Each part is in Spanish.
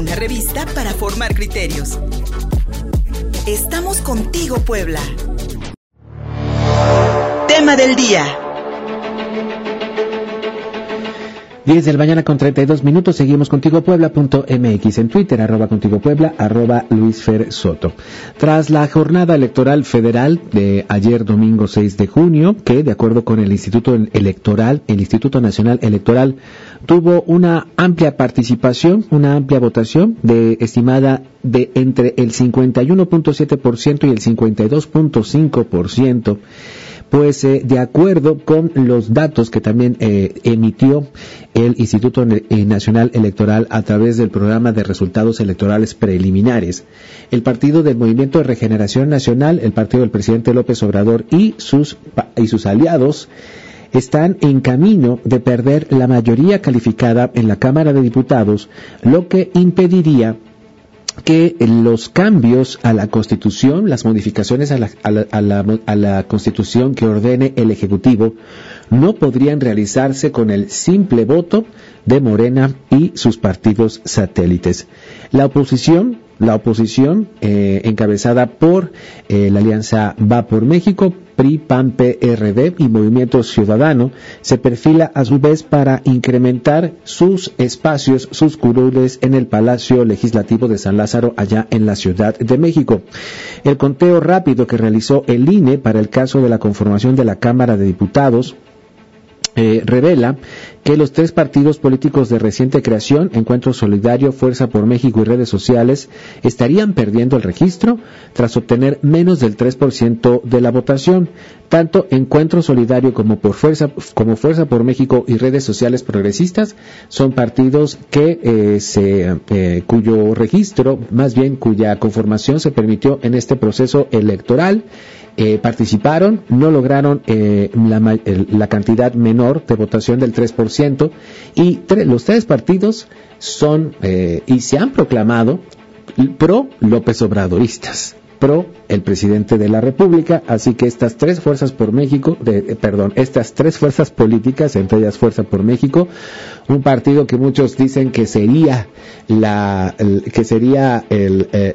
una revista para formar criterios. Estamos contigo, Puebla. Tema del día. 10 del mañana con 32 minutos. Seguimos contigo Puebla.mx en Twitter, arroba contigo Puebla, arroba Luis Fer Soto. Tras la jornada electoral federal de ayer domingo 6 de junio, que de acuerdo con el Instituto Electoral, el Instituto Nacional Electoral, tuvo una amplia participación, una amplia votación de estimada de entre el 51.7% y el 52.5% pues eh, de acuerdo con los datos que también eh, emitió el Instituto eh, Nacional Electoral a través del programa de resultados electorales preliminares, el Partido del Movimiento de Regeneración Nacional, el partido del presidente López Obrador y sus, y sus aliados están en camino de perder la mayoría calificada en la Cámara de Diputados, lo que impediría que los cambios a la Constitución, las modificaciones a la, a la, Constitución que ordene el Ejecutivo, no podrían realizarse con el simple voto de Morena y sus partidos satélites. La oposición la oposición, eh, encabezada por eh, la alianza Va por México, PRI, PAN, PRD y Movimiento Ciudadano, se perfila a su vez para incrementar sus espacios, sus curules en el Palacio Legislativo de San Lázaro, allá en la Ciudad de México. El conteo rápido que realizó el INE para el caso de la conformación de la Cámara de Diputados eh, revela que los tres partidos políticos de reciente creación, Encuentro Solidario, Fuerza por México y redes sociales, estarían perdiendo el registro tras obtener menos del 3% de la votación. Tanto Encuentro Solidario como por Fuerza, como Fuerza por México y redes sociales progresistas son partidos que eh, se, eh, cuyo registro, más bien cuya conformación se permitió en este proceso electoral eh, participaron, no lograron eh, la, cantidad menor de votación del 3%, y los tres partidos son eh, y se han proclamado pro López Obradoristas pro el presidente de la República, así que estas tres fuerzas por México, de, perdón, estas tres fuerzas políticas, entre ellas Fuerza por México, un partido que muchos dicen que sería la que sería el, eh,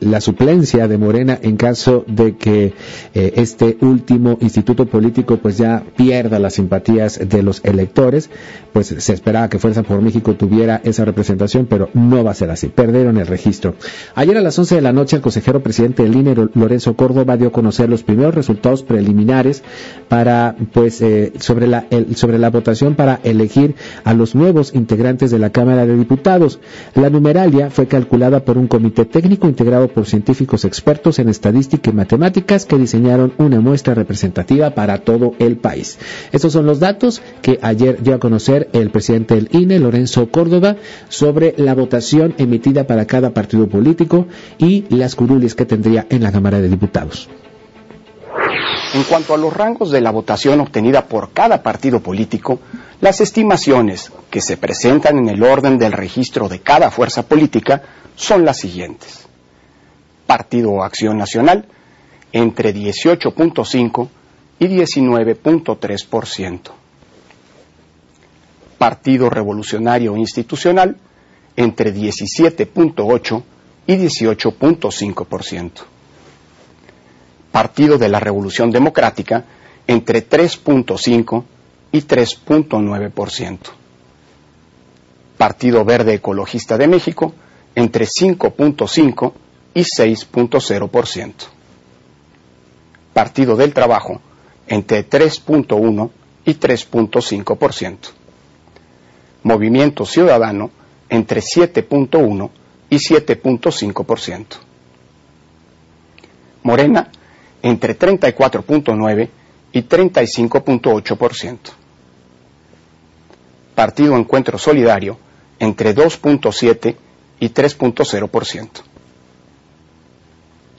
la, suplencia de Morena en caso de que eh, este último instituto político pues ya pierda las simpatías de los electores, pues se esperaba que Fuerza por México tuviera esa representación, pero no va a ser así, perdieron el registro. Ayer a las 11 de la noche el consejero presidente del INE, Lorenzo Córdoba, dio a conocer los primeros resultados preliminares para pues eh, sobre la sobre la votación para elegir a los nuevos integrantes de la Cámara de Diputados. La numeralia fue calculada por un comité técnico integrado por científicos expertos en estadística y matemáticas que diseñaron una muestra representativa para todo el país. Estos son los datos que ayer dio a conocer el presidente del INE, Lorenzo Córdoba, sobre la votación emitida para cada partido político y las curules que tendría en la Cámara de Diputados. En cuanto a los rangos de la votación obtenida por cada partido político, las estimaciones que se presentan en el orden del registro de cada fuerza política son las siguientes. Partido Acción Nacional, entre 18.5 y 19.3%. Partido Revolucionario Institucional, entre 17.8 y 18.5%. Partido de la Revolución Democrática entre 3.5 y 3.9%. Partido Verde Ecologista de México entre 5.5 y 6.0%. Partido del Trabajo entre 3.1 y 3.5%. Movimiento Ciudadano entre 7.1 y 7.5%. Morena entre 34.9 y 35.8%. Partido Encuentro Solidario entre 2.7 y 3.0%.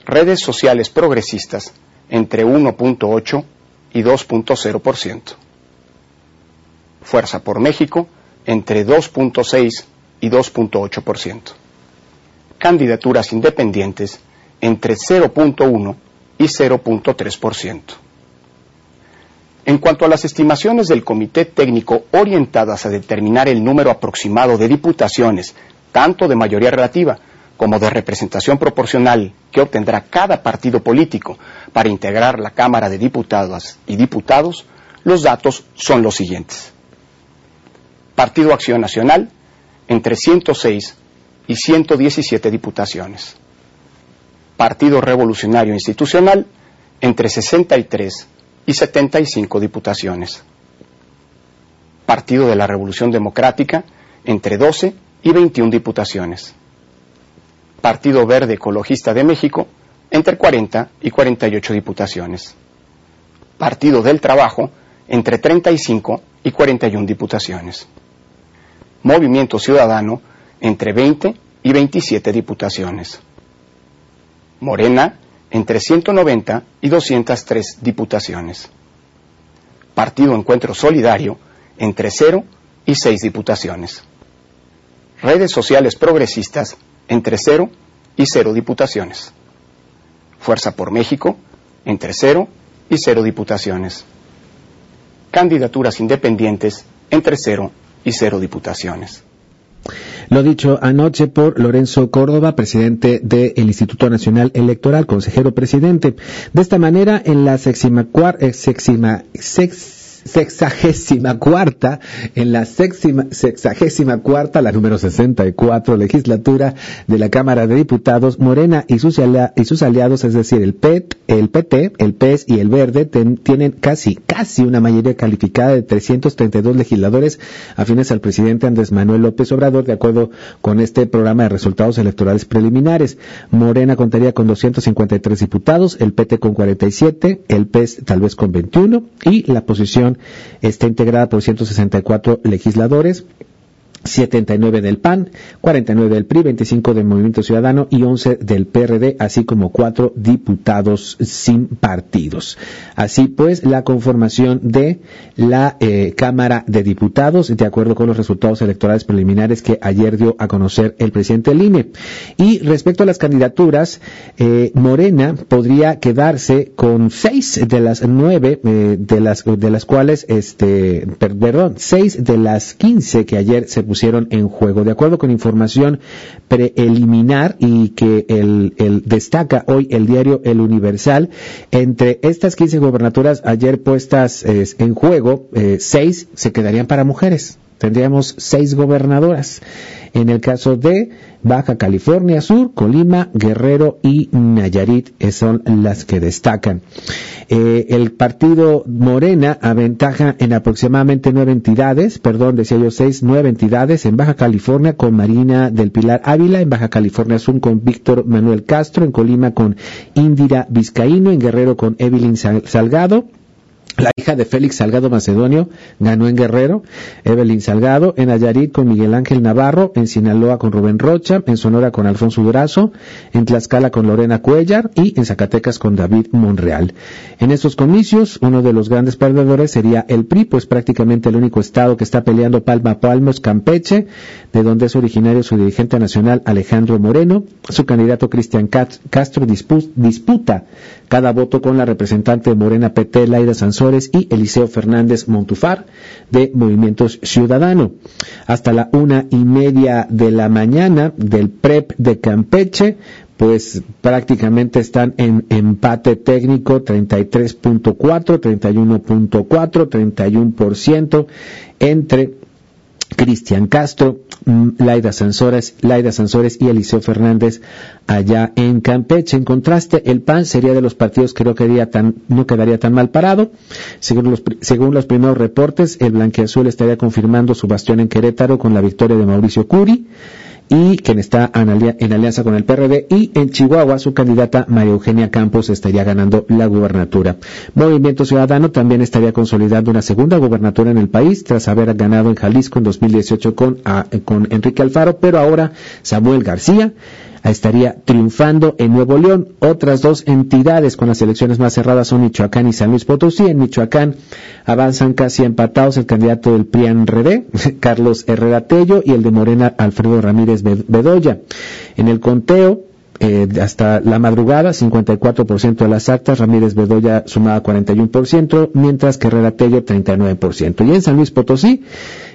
Redes sociales progresistas entre 1.8 y 2.0%. Fuerza por México entre 2.6 y 2.8%. Candidaturas independientes entre 0.1 y 0.3%. En cuanto a las estimaciones del Comité Técnico orientadas a determinar el número aproximado de diputaciones tanto de mayoría relativa como de representación proporcional que obtendrá cada partido político para integrar la Cámara de Diputadas y Diputados, los datos son los siguientes. Partido Acción Nacional, entre 106 y 117 diputaciones. Partido Revolucionario Institucional, entre 63 y 75 diputaciones. Partido de la Revolución Democrática, entre 12 y 21 diputaciones. Partido Verde Ecologista de México, entre 40 y 48 diputaciones. Partido del Trabajo, entre 35 y 41 diputaciones. Movimiento Ciudadano, entre 20 y 27 diputaciones. Morena, entre 190 y 203 diputaciones. Partido Encuentro Solidario, entre 0 y 6 diputaciones. Redes sociales progresistas, entre 0 y 0 diputaciones. Fuerza por México, entre 0 y 0 diputaciones. Candidaturas independientes, entre 0 y 0 diputaciones. Lo dicho anoche por Lorenzo Córdoba, presidente del Instituto Nacional Electoral, consejero presidente. De esta manera, en la sexima, eh, sexima, sex, sexagésima cuarta, en la sexima, sexagésima cuarta, la número 64 legislatura de la Cámara de Diputados, Morena y sus, y sus aliados, es decir, el PET, el PT, el PES y el Verde, tienen casi, casi una mayoría calificada de 332 legisladores afines al presidente Andrés Manuel López Obrador, de acuerdo con este programa de resultados electorales preliminares. Morena contaría con 253 diputados, el PT con 47, el PES tal vez con 21 y la posición está integrada por 164 legisladores 79 del PAN, 49 del PRI, 25 del Movimiento Ciudadano y 11 del PRD, así como cuatro diputados sin partidos. Así pues, la conformación de la eh, Cámara de Diputados, de acuerdo con los resultados electorales preliminares que ayer dio a conocer el presidente del INE. Y respecto a las candidaturas, eh, Morena podría quedarse con seis de las nueve, eh, de las de las cuales, este, perdón, seis de las quince que ayer se pusieron en juego. De acuerdo con información preliminar y que el, destaca hoy el diario El Universal, entre estas 15 gobernaturas ayer puestas en juego, eh, seis se quedarían para mujeres. Tendríamos seis gobernadoras. En el caso de Baja California Sur, Colima, Guerrero y Nayarit son las que destacan. Eh, el partido Morena aventaja en aproximadamente nueve entidades, perdón, decía yo seis, nueve entidades en Baja California con Marina del Pilar Ávila, en Baja California Sur con Víctor Manuel Castro, en Colima con Indira Vizcaíno, en Guerrero con Evelyn Salgado, la hija de Félix Salgado Macedonio ganó en Guerrero, Evelyn Salgado, en Ayarit con Miguel Ángel Navarro, en Sinaloa con Rubén Rocha, en Sonora con Alfonso Durazo, en Tlaxcala con Lorena Cuellar y en Zacatecas con David Monreal. En estos comicios, uno de los grandes perdedores sería el PRI, pues prácticamente el único estado que está peleando palma a palmo es Campeche, de donde es originario su dirigente nacional Alejandro Moreno. Su candidato Cristian Castro disputa cada voto con la representante de Morena PT, Laida Sansores, y Eliseo Fernández Montufar, de Movimientos Ciudadano. Hasta la una y media de la mañana del PREP de Campeche, pues prácticamente están en empate técnico 33.4, 31.4, 31% entre Cristian Castro, mm, Laida Sansores, Laida Sansores y Eliseo Fernández allá en Campeche. En contraste, el PAN sería de los partidos que no quedaría tan, no quedaría tan mal parado. Según los, según los primeros reportes, el Blanqueazul estaría confirmando su bastión en Querétaro con la victoria de Mauricio Curi y quien está en alianza con el PRD y en Chihuahua su candidata María Eugenia Campos estaría ganando la gubernatura. Movimiento Ciudadano también estaría consolidando una segunda gubernatura en el país tras haber ganado en Jalisco en 2018 con, con Enrique Alfaro, pero ahora Samuel García estaría triunfando en Nuevo León. Otras dos entidades con las elecciones más cerradas son Michoacán y San Luis Potosí. En Michoacán avanzan casi empatados el candidato del PRIAN RD, Carlos Herrera Tello, y el de Morena, Alfredo Ramírez Bedoya. En el conteo, eh, hasta la madrugada, 54% de las actas, Ramírez Bedoya sumaba 41%, mientras que Herrera Tello 39%. Y en San Luis Potosí,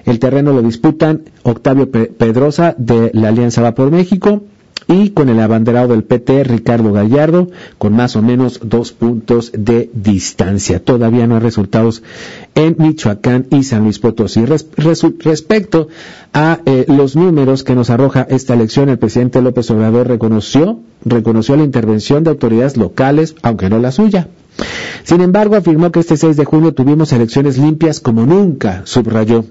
el terreno lo disputan Octavio Pedrosa de la Alianza Va por México, y con el abanderado del PT, Ricardo Gallardo, con más o menos dos puntos de distancia. Todavía no hay resultados en Michoacán y San Luis Potosí. respecto a eh, los números que nos arroja esta elección, el presidente López Obrador reconoció, reconoció la intervención de autoridades locales, aunque no la suya. Sin embargo, afirmó que este 6 de junio tuvimos elecciones limpias como nunca, subrayó.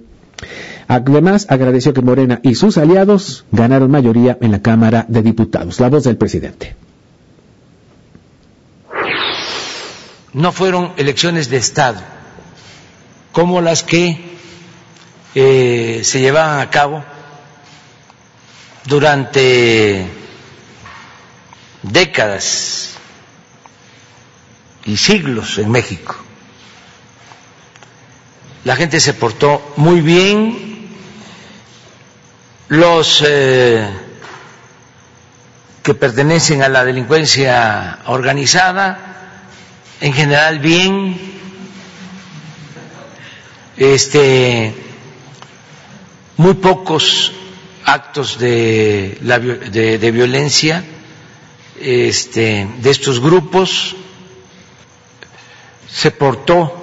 Además, agradeció que Morena y sus aliados ganaron mayoría en la Cámara de Diputados. La voz del presidente. No fueron elecciones de Estado como las que eh, se llevaban a cabo durante décadas y siglos en México. La gente se portó muy bien, los eh, que pertenecen a la delincuencia organizada, en general bien, este, muy pocos actos de, de, violencia este, de estos grupos, se portó,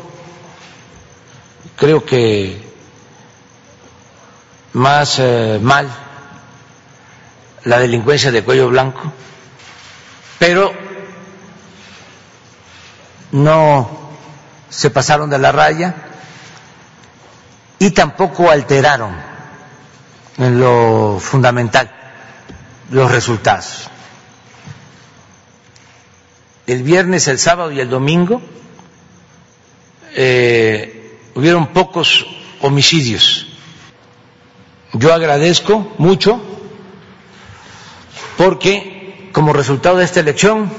creo que más eh, mal la delincuencia de cuello blanco, pero no se pasaron de la raya y tampoco alteraron en lo fundamental los resultados. El viernes, el sábado y el domingo eh, hubieron pocos homicidios yo agradezco mucho porque como resultado de esta elección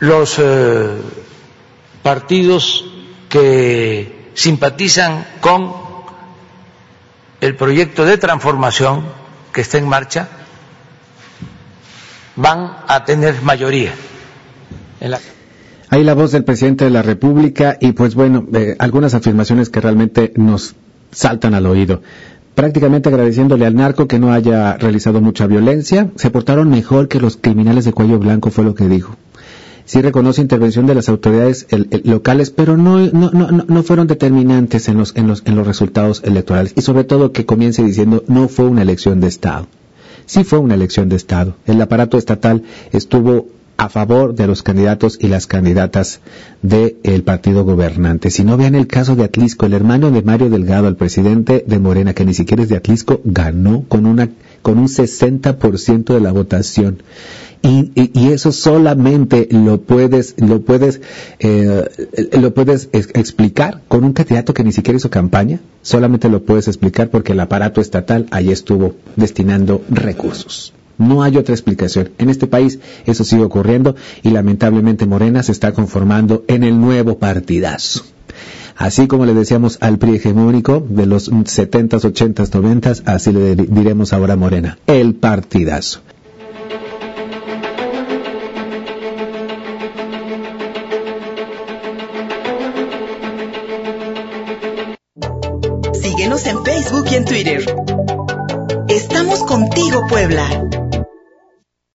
los eh, partidos que simpatizan con el proyecto de transformación que está en marcha van a tener mayoría en la Ahí la voz del presidente de la República y pues bueno, eh, algunas afirmaciones que realmente nos saltan al oído. Prácticamente agradeciéndole al narco que no haya realizado mucha violencia, se portaron mejor que los criminales de cuello blanco, fue lo que dijo. Sí reconoce intervención de las autoridades locales, pero no, no, no, no fueron determinantes en los, en, los, en los resultados electorales. Y sobre todo que comience diciendo no fue una elección de Estado. Sí fue una elección de Estado. El aparato estatal estuvo a favor de los candidatos y las candidatas del partido gobernante. Si no vean el caso de Atlisco, el hermano de Mario Delgado, el presidente de Morena, que ni siquiera es de Atlisco, ganó con una con un 60% de la votación. Y, eso solamente lo puedes lo puedes eh, lo puedes explicar con un candidato que ni siquiera hizo campaña solamente lo puedes explicar porque el aparato estatal ahí estuvo destinando recursos no hay otra explicación. En este país eso sigue ocurriendo y lamentablemente Morena se está conformando en el nuevo partidazo. Así como le decíamos al PRI hegemónico de los 70s, 80s, 90s, así le diremos ahora a Morena, el partidazo. Síguenos en Facebook y en Twitter. Estamos contigo, Puebla.